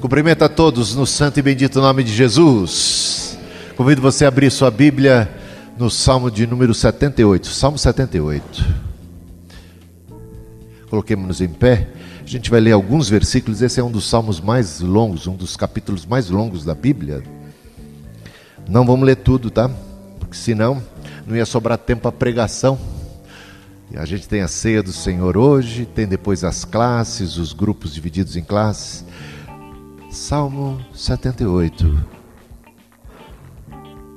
Cumprimento a todos no santo e bendito nome de Jesus. Convido você a abrir sua Bíblia no Salmo de número 78. Salmo 78. Coloquemos-nos em pé. A gente vai ler alguns versículos. Esse é um dos salmos mais longos, um dos capítulos mais longos da Bíblia. Não vamos ler tudo, tá? Porque senão não ia sobrar tempo para pregação. A gente tem a ceia do Senhor hoje, tem depois as classes, os grupos divididos em classes. Salmo 78.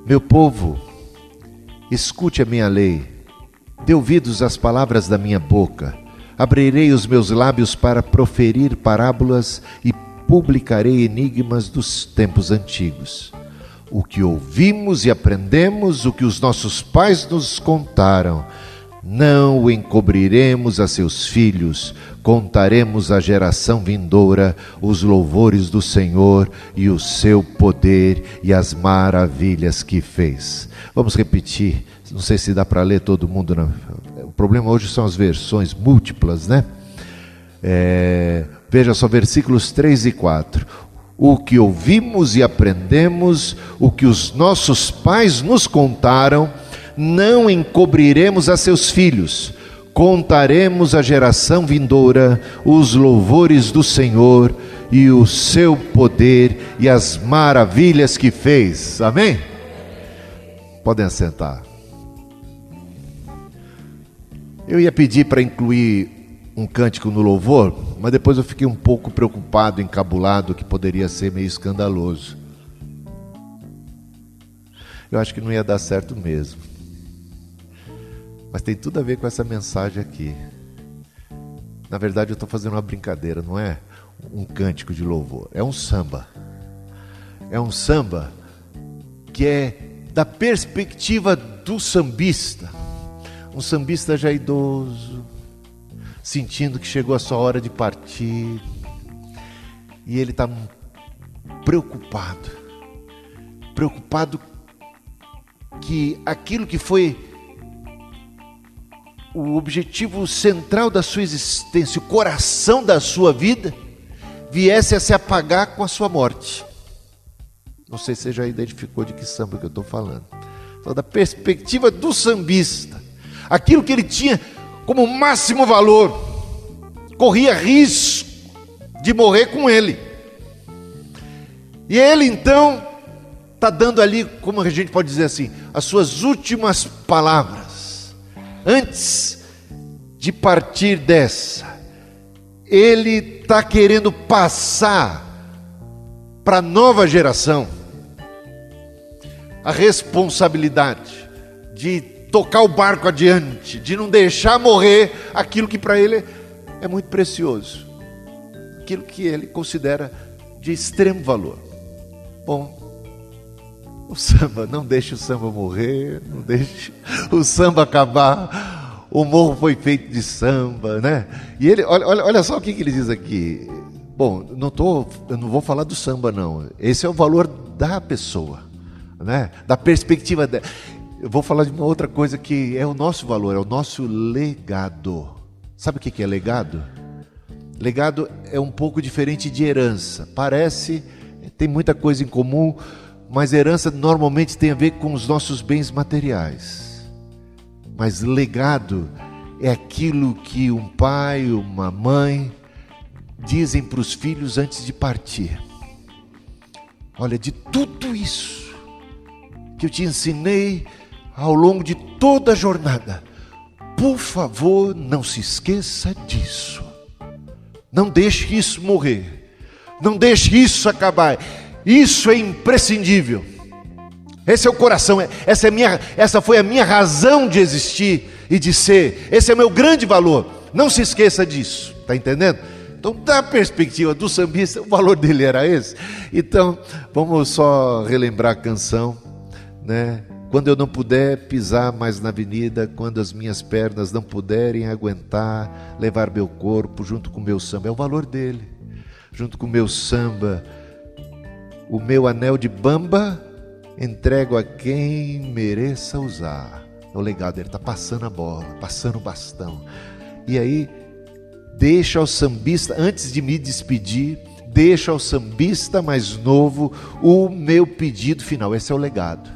Meu povo, escute a minha lei, dê ouvidos às palavras da minha boca. Abrirei os meus lábios para proferir parábolas e publicarei enigmas dos tempos antigos. O que ouvimos e aprendemos, o que os nossos pais nos contaram, não o encobriremos a seus filhos, contaremos à geração vindoura os louvores do Senhor e o seu poder e as maravilhas que fez. Vamos repetir, não sei se dá para ler todo mundo. Não. O problema hoje são as versões múltiplas, né? É, veja só, versículos 3 e 4. O que ouvimos e aprendemos, o que os nossos pais nos contaram, não encobriremos a seus filhos, contaremos à geração vindoura os louvores do Senhor e o seu poder e as maravilhas que fez. Amém? Podem assentar. Eu ia pedir para incluir um cântico no louvor, mas depois eu fiquei um pouco preocupado, encabulado, que poderia ser meio escandaloso. Eu acho que não ia dar certo mesmo. Mas tem tudo a ver com essa mensagem aqui. Na verdade, eu estou fazendo uma brincadeira, não é um cântico de louvor, é um samba. É um samba que é da perspectiva do sambista. Um sambista já idoso, sentindo que chegou a sua hora de partir, e ele está preocupado preocupado que aquilo que foi o objetivo central da sua existência, o coração da sua vida, viesse a se apagar com a sua morte. Não sei se você já identificou de que samba que eu estou falando. Só da perspectiva do sambista, aquilo que ele tinha como máximo valor, corria risco de morrer com ele. E ele então está dando ali, como a gente pode dizer assim, as suas últimas palavras antes de partir dessa, ele está querendo passar para a nova geração a responsabilidade de tocar o barco adiante, de não deixar morrer aquilo que para ele é muito precioso, aquilo que ele considera de extremo valor. Bom, o samba, não deixe o samba morrer, não deixe o samba acabar. O morro foi feito de samba, né? E ele, olha, olha, olha só o que, que ele diz aqui. Bom, não tô, eu não vou falar do samba, não. Esse é o valor da pessoa, né? Da perspectiva dela. Eu vou falar de uma outra coisa que é o nosso valor, é o nosso legado. Sabe o que é legado? Legado é um pouco diferente de herança. Parece, tem muita coisa em comum, mas herança normalmente tem a ver com os nossos bens materiais. Mas legado é aquilo que um pai, uma mãe dizem para os filhos antes de partir. Olha, de tudo isso que eu te ensinei ao longo de toda a jornada, por favor, não se esqueça disso. Não deixe isso morrer. Não deixe isso acabar. Isso é imprescindível. Esse é o coração, é, essa, é minha, essa foi a minha razão de existir e de ser. Esse é o meu grande valor. Não se esqueça disso, está entendendo? Então, da perspectiva do sambista, o valor dele era esse. Então, vamos só relembrar a canção, né? Quando eu não puder pisar mais na avenida, quando as minhas pernas não puderem aguentar, levar meu corpo junto com meu samba, é o valor dele, junto com meu samba o meu anel de bamba entrego a quem mereça usar. É o legado, ele está passando a bola, passando o bastão. E aí, deixa ao sambista, antes de me despedir, deixa ao sambista mais novo o meu pedido final. Esse é o legado.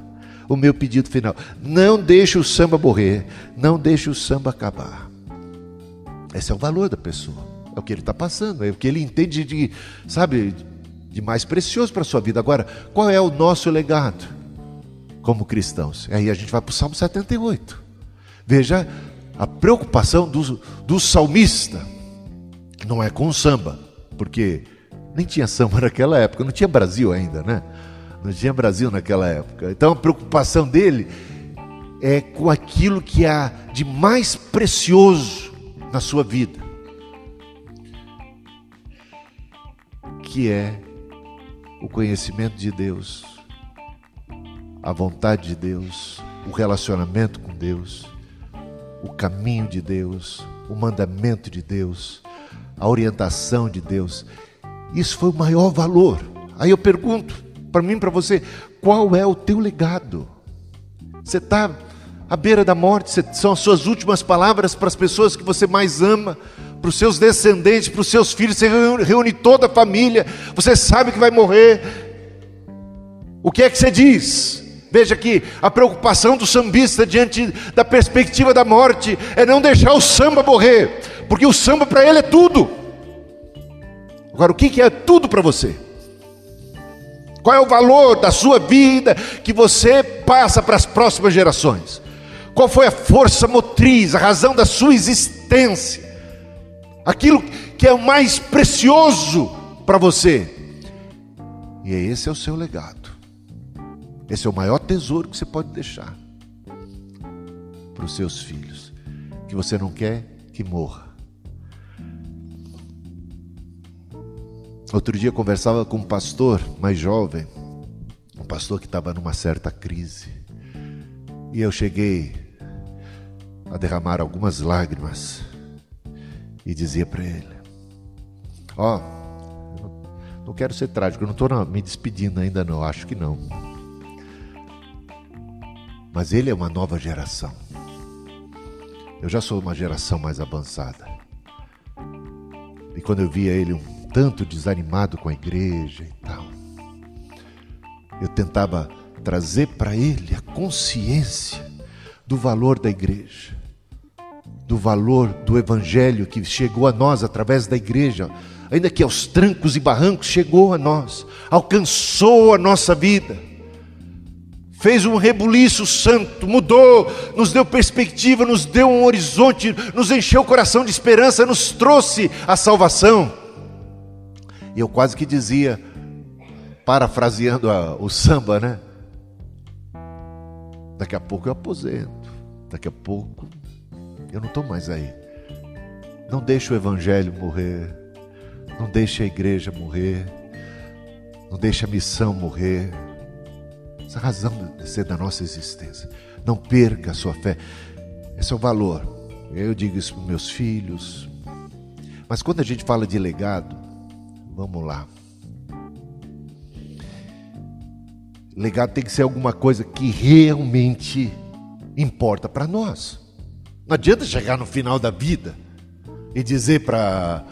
O meu pedido final. Não deixe o samba morrer. Não deixe o samba acabar. Esse é o valor da pessoa. É o que ele está passando. É o que ele entende de, sabe, de mais precioso para a sua vida. Agora, qual é o nosso legado como cristãos? Aí a gente vai para o Salmo 78. Veja a preocupação do, do salmista. Não é com o samba, porque nem tinha samba naquela época, não tinha Brasil ainda, né? Não tinha Brasil naquela época. Então a preocupação dele é com aquilo que há de mais precioso na sua vida, que é o conhecimento de Deus, a vontade de Deus, o relacionamento com Deus, o caminho de Deus, o mandamento de Deus, a orientação de Deus. Isso foi o maior valor. Aí eu pergunto para mim, para você, qual é o teu legado? Você está à beira da morte, são as suas últimas palavras para as pessoas que você mais ama, para os seus descendentes, para os seus filhos, você reúne toda a família, você sabe que vai morrer. O que é que você diz? Veja que a preocupação do sambista diante da perspectiva da morte é não deixar o samba morrer, porque o samba para ele é tudo. Agora, o que é tudo para você? Qual é o valor da sua vida que você passa para as próximas gerações? Qual foi a força motriz, a razão da sua existência? Aquilo que é o mais precioso para você. E esse é o seu legado. Esse é o maior tesouro que você pode deixar para os seus filhos, que você não quer que morra. Outro dia conversava com um pastor mais jovem, um pastor que estava numa certa crise. E eu cheguei a derramar algumas lágrimas e dizia para ele: Ó, oh, não quero ser trágico, eu não estou me despedindo ainda, não, acho que não. Mas ele é uma nova geração. Eu já sou uma geração mais avançada. E quando eu via ele um tanto desanimado com a igreja e tal. Eu tentava trazer para ele a consciência do valor da igreja, do valor do evangelho que chegou a nós através da igreja, ainda que aos trancos e barrancos chegou a nós, alcançou a nossa vida. Fez um rebuliço santo, mudou, nos deu perspectiva, nos deu um horizonte, nos encheu o coração de esperança, nos trouxe a salvação. E eu quase que dizia, parafraseando a, o samba, né? Daqui a pouco eu aposento, daqui a pouco eu não estou mais aí. Não deixe o evangelho morrer, não deixe a igreja morrer, não deixe a missão morrer. Essa razão de ser da nossa existência. Não perca a sua fé. Esse é o valor. Eu digo isso para meus filhos. Mas quando a gente fala de legado, Vamos lá. Legado tem que ser alguma coisa que realmente importa para nós. Não adianta chegar no final da vida e dizer para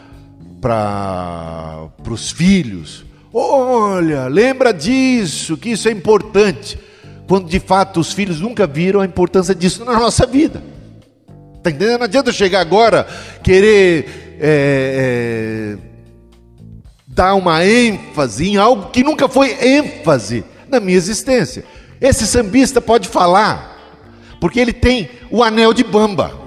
para os filhos: olha, lembra disso, que isso é importante. Quando de fato os filhos nunca viram a importância disso na nossa vida. Está entendendo? Não adianta chegar agora querer. É, é, dar uma ênfase em algo que nunca foi ênfase na minha existência. Esse sambista pode falar, porque ele tem o anel de bamba.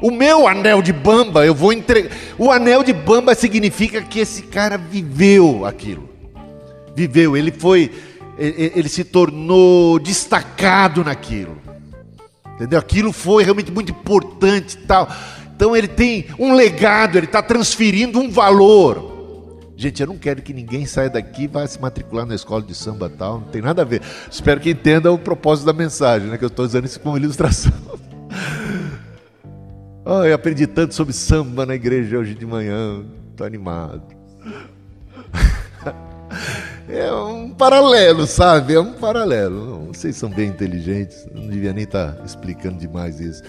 O meu anel de bamba, eu vou entregar. O anel de bamba significa que esse cara viveu aquilo. Viveu, ele foi, ele se tornou destacado naquilo. Entendeu? Aquilo foi realmente muito importante tal. Então ele tem um legado, ele está transferindo um valor. Gente, eu não quero que ninguém saia daqui e vá se matricular na escola de samba tal, não tem nada a ver. Espero que entenda o propósito da mensagem, né? Que eu estou usando isso como ilustração. Oh, eu aprendi tanto sobre samba na igreja hoje de manhã, estou animado. É um paralelo, sabe? É um paralelo. Vocês são bem inteligentes, não devia nem estar tá explicando demais isso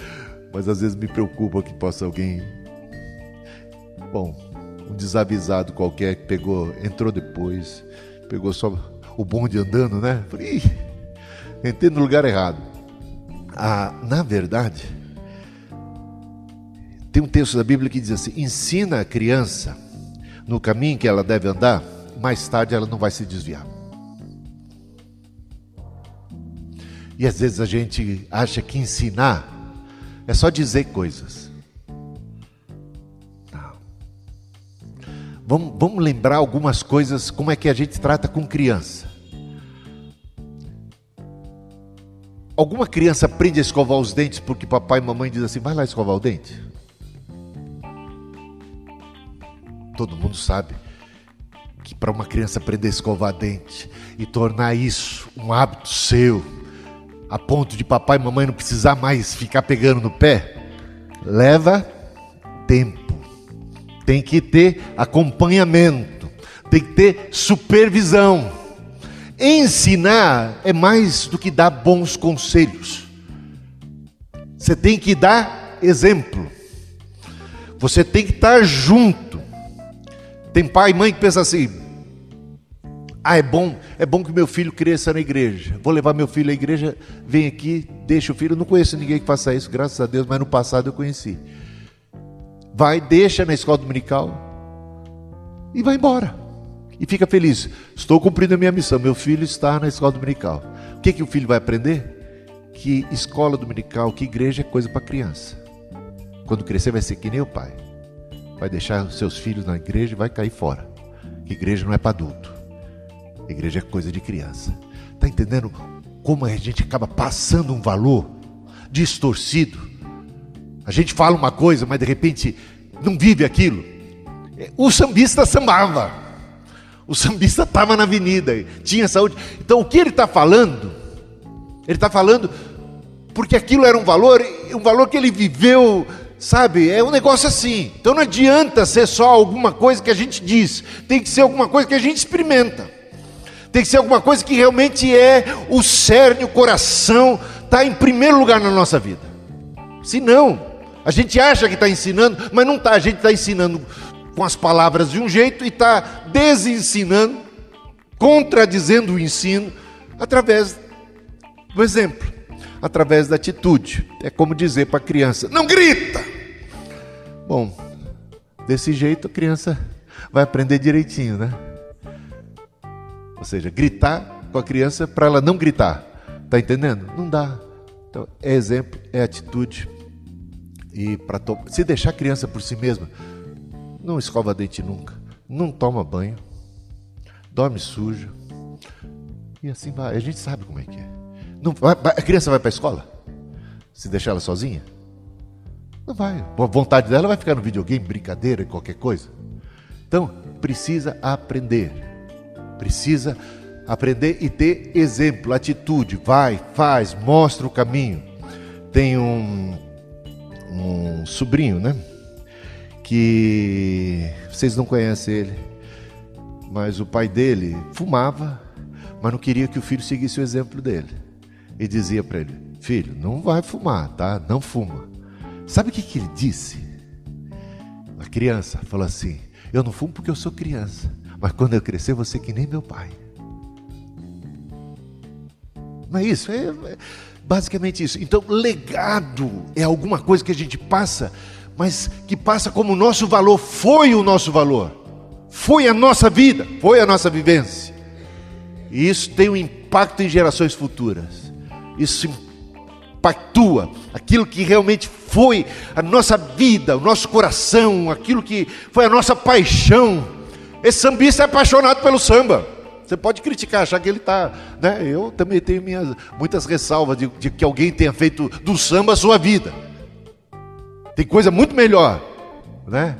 mas às vezes me preocupa que possa alguém. Bom, um desavisado qualquer que pegou, entrou depois, pegou só o bonde andando, né? Falei, entrei no lugar errado. Ah, na verdade, tem um texto da Bíblia que diz assim: ensina a criança no caminho que ela deve andar, mais tarde ela não vai se desviar. E às vezes a gente acha que ensinar é só dizer coisas. Vamos, vamos lembrar algumas coisas, como é que a gente trata com criança. Alguma criança aprende a escovar os dentes porque papai e mamãe dizem assim: vai lá escovar o dente? Todo mundo sabe que para uma criança aprender a escovar dente e tornar isso um hábito seu, a ponto de papai e mamãe não precisar mais ficar pegando no pé, leva tempo. Tem que ter acompanhamento, tem que ter supervisão. Ensinar é mais do que dar bons conselhos. Você tem que dar exemplo. Você tem que estar junto. Tem pai e mãe que pensa assim: ah, é bom, é bom que meu filho cresça na igreja. Vou levar meu filho à igreja, vem aqui, deixa o filho. Eu não conheço ninguém que faça isso, graças a Deus, mas no passado eu conheci. Vai, deixa na escola dominical e vai embora. E fica feliz. Estou cumprindo a minha missão. Meu filho está na escola dominical. O que, que o filho vai aprender? Que escola dominical, que igreja é coisa para criança. Quando crescer, vai ser que nem o pai. Vai deixar seus filhos na igreja e vai cair fora. Que igreja não é para adulto. Igreja é coisa de criança. Está entendendo como a gente acaba passando um valor distorcido? A gente fala uma coisa, mas de repente não vive aquilo. O sambista sambava. O sambista estava na avenida, tinha saúde. Então o que ele está falando? Ele está falando porque aquilo era um valor, um valor que ele viveu, sabe? É um negócio assim. Então não adianta ser só alguma coisa que a gente diz, tem que ser alguma coisa que a gente experimenta. Tem que ser alguma coisa que realmente é o cerne, o coração, está em primeiro lugar na nossa vida. Se não, a gente acha que está ensinando, mas não está. A gente está ensinando com as palavras de um jeito e está desensinando, contradizendo o ensino, através do exemplo, através da atitude. É como dizer para a criança: não grita! Bom, desse jeito a criança vai aprender direitinho, né? Ou seja, gritar com a criança para ela não gritar. Está entendendo? Não dá. Então, é exemplo, é atitude. E para to... se deixar a criança por si mesma, não escova dente nunca, não toma banho, dorme sujo. E assim vai. A gente sabe como é que é. Não, a criança vai para a escola? Se deixar ela sozinha? Não vai. A vontade dela vai ficar no videogame, brincadeira, qualquer coisa. Então, precisa aprender precisa aprender e ter exemplo, atitude. Vai, faz, mostra o caminho. Tem um, um sobrinho, né? Que vocês não conhecem ele, mas o pai dele fumava, mas não queria que o filho seguisse o exemplo dele. E dizia para ele: Filho, não vai fumar, tá? Não fuma. Sabe o que, que ele disse? A criança falou assim: Eu não fumo porque eu sou criança. Mas quando eu crescer, você que nem meu pai. Não é isso? É, é basicamente isso. Então, legado é alguma coisa que a gente passa, mas que passa como nosso valor, foi o nosso valor, foi a nossa vida, foi a nossa vivência. E isso tem um impacto em gerações futuras. Isso impactua aquilo que realmente foi a nossa vida, o nosso coração, aquilo que foi a nossa paixão esse sambista é apaixonado pelo samba. Você pode criticar, achar que ele está. Né? Eu também tenho minhas, muitas ressalvas de, de, que alguém tenha feito do samba a sua vida. Tem coisa muito melhor, né?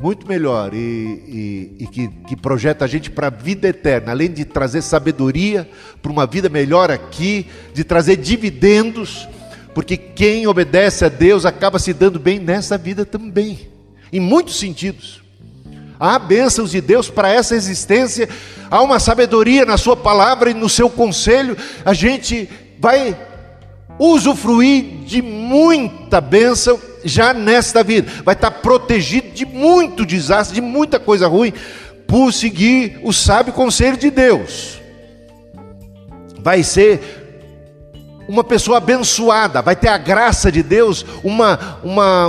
Muito melhor e, e, e que, que projeta a gente para a vida eterna, além de trazer sabedoria para uma vida melhor aqui, de trazer dividendos, porque quem obedece a Deus acaba se dando bem nessa vida também, em muitos sentidos. Há bênçãos de Deus para essa existência, há uma sabedoria na Sua palavra e no seu conselho. A gente vai usufruir de muita bênção já nesta vida, vai estar protegido de muito desastre, de muita coisa ruim, por seguir o sábio conselho de Deus. Vai ser uma pessoa abençoada, vai ter a graça de Deus, uma, uma,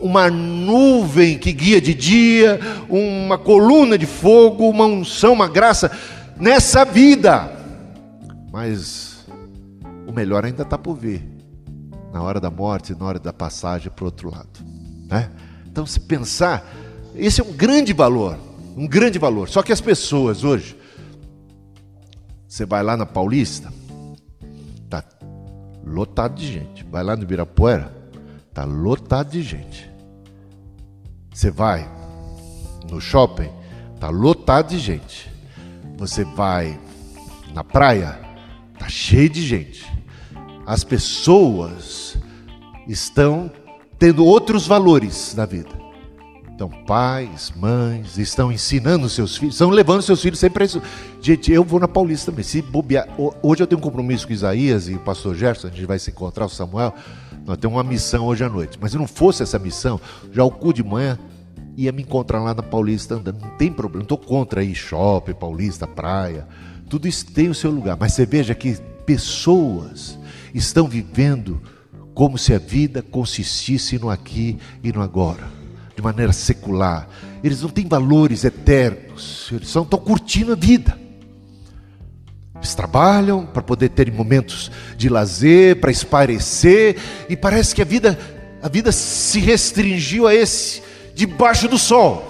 uma nuvem que guia de dia, uma coluna de fogo, uma unção, uma graça nessa vida. Mas o melhor ainda está por vir, na hora da morte, na hora da passagem para o outro lado. Né? Então, se pensar, esse é um grande valor, um grande valor. Só que as pessoas hoje, você vai lá na Paulista, lotado de gente. Vai lá no Ibirapuera, tá lotado de gente. Você vai no shopping, tá lotado de gente. Você vai na praia, tá cheio de gente. As pessoas estão tendo outros valores na vida. Então, pais, mães estão ensinando seus filhos, estão levando seus filhos sempre para isso. Gente, eu vou na Paulista também. Se bobear, hoje eu tenho um compromisso com Isaías e o pastor Gerson, a gente vai se encontrar, o Samuel. Nós temos uma missão hoje à noite. Mas se não fosse essa missão, já o cu de manhã ia me encontrar lá na Paulista andando. Não tem problema, estou contra aí, shopping, Paulista, praia. Tudo isso tem o seu lugar. Mas você veja que pessoas estão vivendo como se a vida consistisse no aqui e no agora de maneira secular. Eles não têm valores eternos. Eles estão curtindo a vida. Eles trabalham para poder ter momentos de lazer, para esparecer, e parece que a vida, a vida se restringiu a esse debaixo do sol,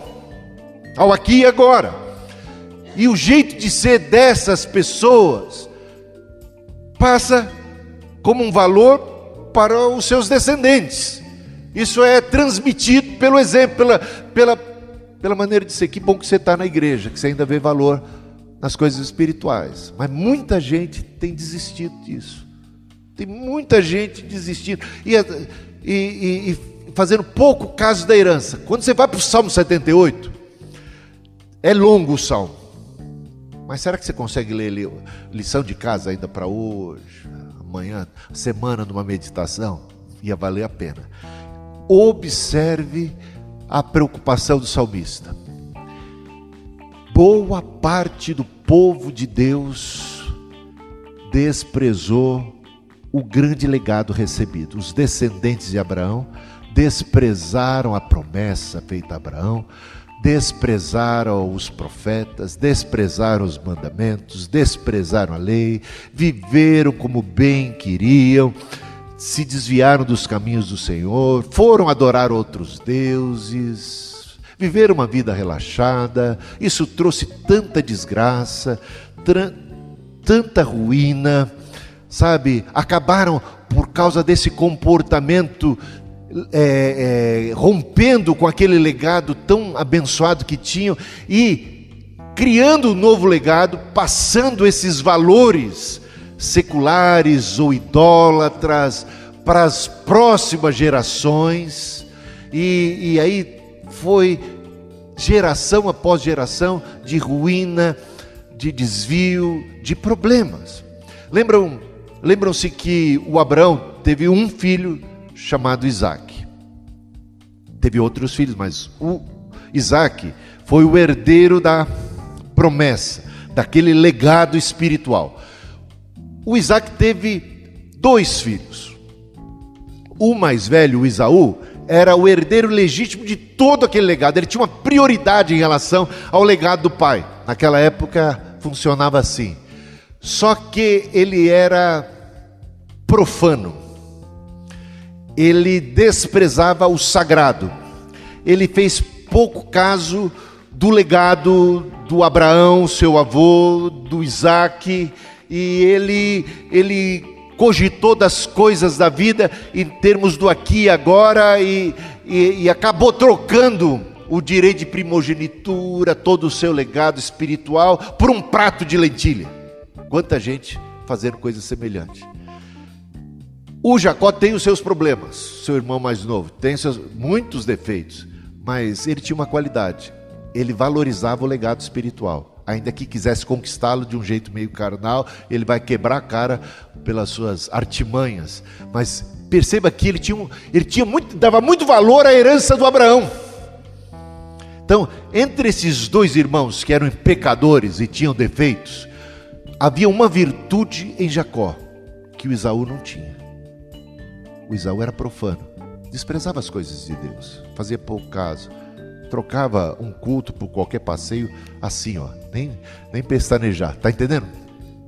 ao aqui e agora. E o jeito de ser dessas pessoas passa como um valor para os seus descendentes. Isso é transmitido pelo exemplo, pela, pela, pela maneira de ser. Que bom que você está na igreja, que você ainda vê valor nas coisas espirituais. Mas muita gente tem desistido disso. Tem muita gente desistindo. E, e, e, fazendo pouco caso da herança. Quando você vai para o Salmo 78, é longo o Salmo. Mas será que você consegue ler lição de casa ainda para hoje, amanhã, semana numa meditação? Ia valer a pena observe a preocupação do salmista. Boa parte do povo de Deus desprezou o grande legado recebido. Os descendentes de Abraão desprezaram a promessa feita a Abraão, desprezaram os profetas, desprezaram os mandamentos, desprezaram a lei, viveram como bem queriam se desviaram dos caminhos do Senhor, foram adorar outros deuses, viveram uma vida relaxada. Isso trouxe tanta desgraça, tanta ruína, sabe? Acabaram por causa desse comportamento é, é, rompendo com aquele legado tão abençoado que tinham e criando um novo legado, passando esses valores seculares ou idólatras para as próximas gerações, e, e aí foi geração após geração de ruína, de desvio, de problemas. Lembram, lembram-se que o Abraão teve um filho chamado Isaac. Teve outros filhos, mas o Isaac foi o herdeiro da promessa, daquele legado espiritual o Isaac teve dois filhos. O mais velho, o Isaú, era o herdeiro legítimo de todo aquele legado. Ele tinha uma prioridade em relação ao legado do pai. Naquela época funcionava assim. Só que ele era profano. Ele desprezava o sagrado. Ele fez pouco caso do legado do Abraão, seu avô, do Isaac e ele, ele cogitou das coisas da vida em termos do aqui e agora e, e, e acabou trocando o direito de primogenitura, todo o seu legado espiritual, por um prato de lentilha. Quanta gente fazendo coisa semelhante. O Jacó tem os seus problemas, seu irmão mais novo, tem seus, muitos defeitos, mas ele tinha uma qualidade: ele valorizava o legado espiritual ainda que quisesse conquistá-lo de um jeito meio carnal, ele vai quebrar a cara pelas suas artimanhas, mas perceba que ele tinha, ele tinha muito, dava muito valor à herança do Abraão. Então, entre esses dois irmãos que eram pecadores e tinham defeitos, havia uma virtude em Jacó que o Isaú não tinha. O Isaú era profano, desprezava as coisas de Deus, fazia pouco caso, trocava um culto por qualquer passeio assim, ó, nem, nem pestanejar, tá entendendo?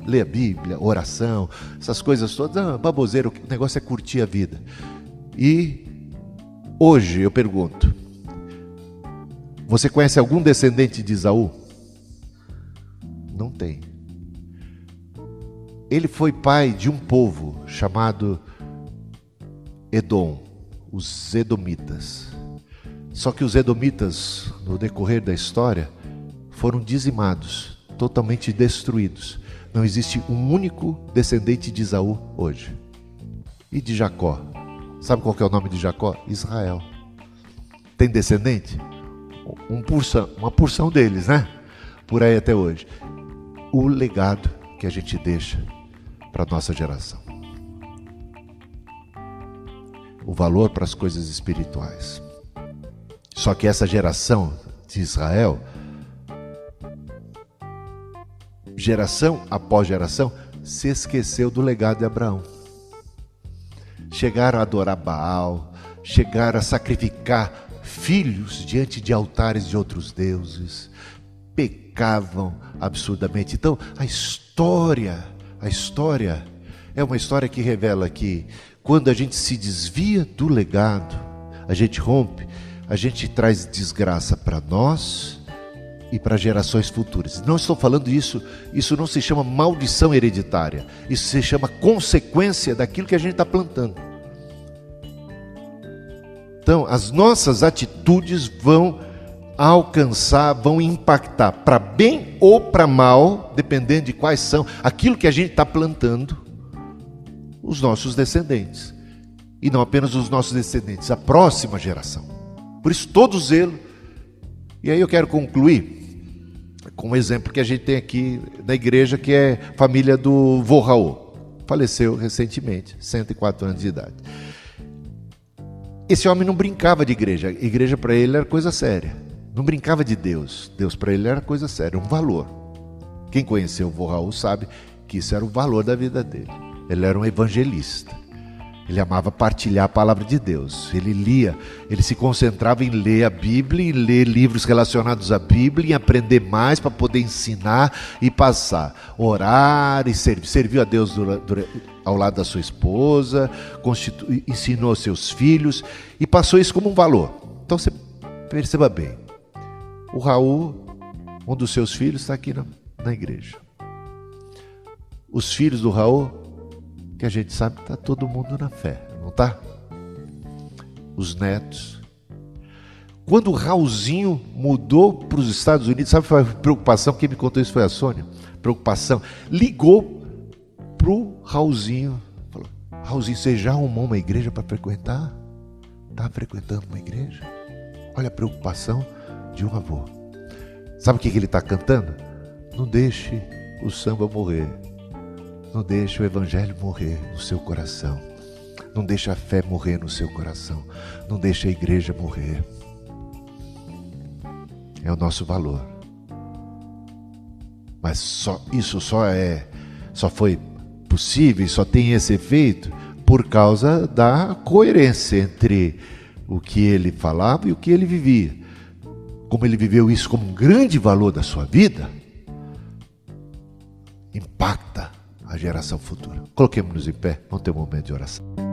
ler a Bíblia, oração, essas coisas todas, ah, baboseiro, o negócio é curtir a vida. E hoje eu pergunto: você conhece algum descendente de Isaú? Não tem. Ele foi pai de um povo chamado Edom, os Edomitas. Só que os Edomitas, no decorrer da história, foram dizimados, totalmente destruídos. Não existe um único descendente de Isaú hoje. E de Jacó? Sabe qual é o nome de Jacó? Israel. Tem descendente? Um porção, uma porção deles, né? Por aí até hoje. O legado que a gente deixa para a nossa geração. O valor para as coisas espirituais. Só que essa geração de Israel geração após geração, se esqueceu do legado de Abraão. Chegaram a adorar Baal, chegaram a sacrificar filhos diante de altares de outros deuses, pecavam absurdamente. Então, a história, a história é uma história que revela que quando a gente se desvia do legado, a gente rompe, a gente traz desgraça para nós e para gerações futuras. Não estou falando isso, isso não se chama maldição hereditária, isso se chama consequência daquilo que a gente está plantando. Então, as nossas atitudes vão alcançar, vão impactar para bem ou para mal, dependendo de quais são, aquilo que a gente está plantando, os nossos descendentes. E não apenas os nossos descendentes, a próxima geração. Por isso, todo zelo. E aí eu quero concluir com um exemplo que a gente tem aqui na igreja, que é a família do vô Raul. Faleceu recentemente, 104 anos de idade. Esse homem não brincava de igreja. Igreja para ele era coisa séria. Não brincava de Deus. Deus para ele era coisa séria, um valor. Quem conheceu o vô Raul sabe que isso era o valor da vida dele. Ele era um evangelista. Ele amava partilhar a palavra de Deus. Ele lia, ele se concentrava em ler a Bíblia, em ler livros relacionados à Bíblia, em aprender mais para poder ensinar e passar. Orar e servir. Serviu a Deus ao lado da sua esposa, ensinou seus filhos e passou isso como um valor. Então você perceba bem. O Raul, um dos seus filhos, está aqui na, na igreja. Os filhos do Raul que a gente sabe que está todo mundo na fé, não está? Os netos. Quando o Raulzinho mudou para os Estados Unidos, sabe a preocupação? Quem me contou isso foi a Sônia. Preocupação. Ligou para o Raulzinho. Falou: Raulzinho, você já arrumou uma igreja para frequentar? Está frequentando uma igreja? Olha a preocupação de um avô. Sabe o que ele está cantando? Não deixe o samba morrer. Não deixe o Evangelho morrer no seu coração. Não deixe a fé morrer no seu coração. Não deixe a igreja morrer. É o nosso valor. Mas só, isso só é, só foi possível, só tem esse efeito por causa da coerência entre o que ele falava e o que ele vivia. Como ele viveu isso como um grande valor da sua vida, impacta a geração futura. Coloquemos-nos em pé, vamos ter um momento de oração.